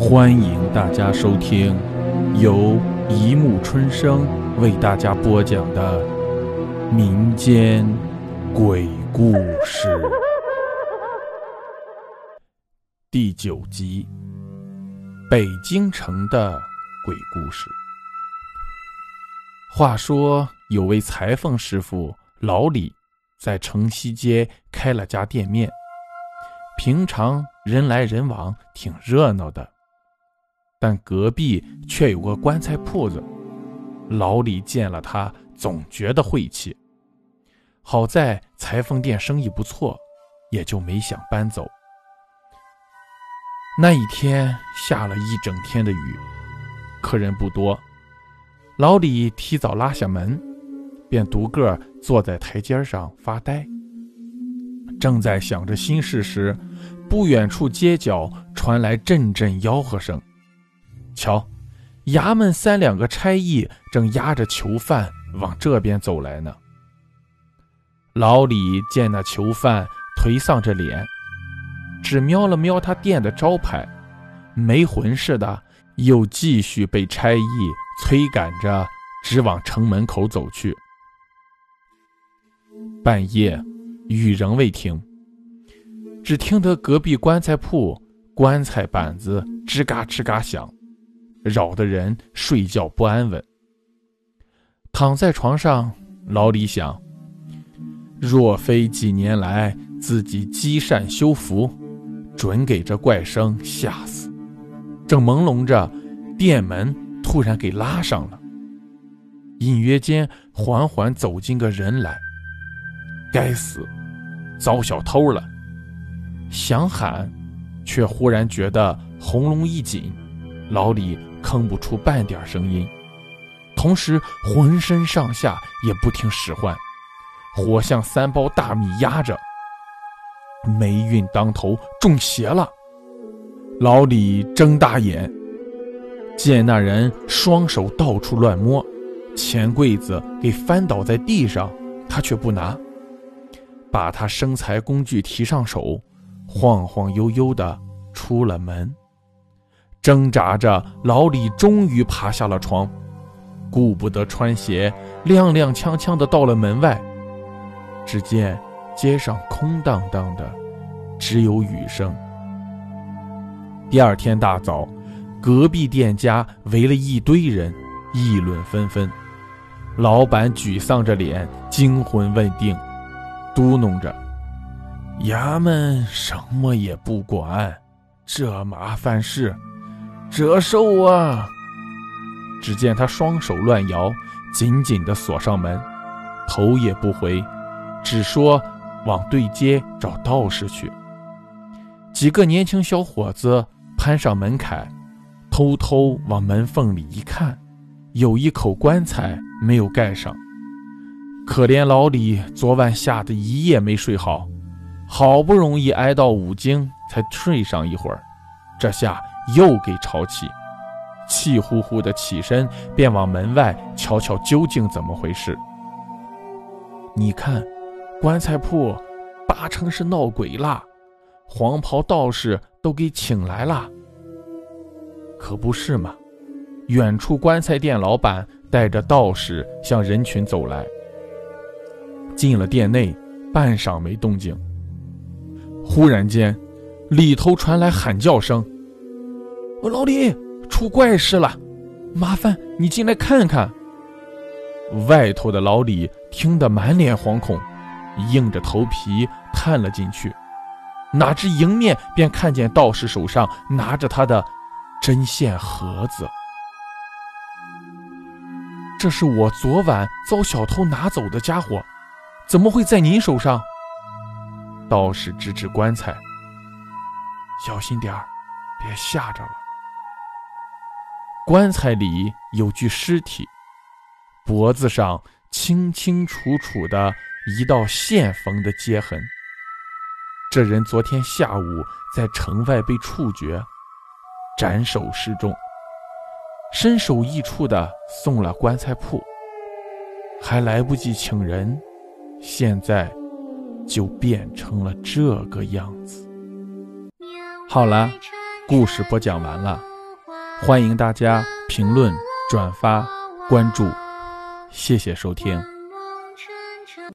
欢迎大家收听由一木春生为大家播讲的民间鬼故事第九集《北京城的鬼故事》。话说，有位裁缝师傅老李，在城西街开了家店面，平常人来人往，挺热闹的。但隔壁却有个棺材铺子，老李见了他总觉得晦气。好在裁缝店生意不错，也就没想搬走。那一天下了一整天的雨，客人不多，老李提早拉下门，便独个坐在台阶上发呆。正在想着心事时，不远处街角传来阵阵吆喝声。瞧，衙门三两个差役正押着囚犯往这边走来呢。老李见那囚犯颓丧着脸，只瞄了瞄他店的招牌，没魂似的，又继续被差役催赶着直往城门口走去。半夜，雨仍未停，只听得隔壁棺材铺棺材板子吱嘎吱嘎响。扰得人睡觉不安稳。躺在床上，老李想：若非几年来自己积善修福，准给这怪声吓死。正朦胧着，店门突然给拉上了，隐约间缓缓走进个人来。该死，遭小偷了！想喊，却忽然觉得喉咙一紧，老李。吭不出半点声音，同时浑身上下也不听使唤，活像三包大米压着。霉运当头，中邪了。老李睁大眼，见那人双手到处乱摸，钱柜子给翻倒在地上，他却不拿，把他生财工具提上手，晃晃悠悠的出了门。挣扎着，老李终于爬下了床，顾不得穿鞋，踉踉跄跄的到了门外。只见街上空荡荡的，只有雨声。第二天大早，隔壁店家围了一堆人，议论纷纷。老板沮丧着脸，惊魂未定，嘟哝着：“衙门什么也不管，这麻烦事。”折寿啊！只见他双手乱摇，紧紧地锁上门，头也不回，只说往对街找道士去。几个年轻小伙子攀上门槛，偷偷往门缝里一看，有一口棺材没有盖上。可怜老李昨晚吓得一夜没睡好，好不容易挨到五更才睡上一会儿，这下。又给吵起，气呼呼的起身，便往门外瞧瞧究竟怎么回事。你看，棺材铺八成是闹鬼啦，黄袍道士都给请来了。可不是嘛？远处棺材店老板带着道士向人群走来，进了店内，半晌没动静。忽然间，里头传来喊叫声。老李，出怪事了，麻烦你进来看看。外头的老李听得满脸惶恐，硬着头皮探了进去，哪知迎面便看见道士手上拿着他的针线盒子。这是我昨晚遭小偷拿走的家伙，怎么会在您手上？道士指指棺材，小心点儿，别吓着了。棺材里有具尸体，脖子上清清楚楚的一道线缝的接痕。这人昨天下午在城外被处决，斩首示众，身首异处的送了棺材铺，还来不及请人，现在就变成了这个样子。好了，故事播讲完了。欢迎大家评论、转发、关注，谢谢收听。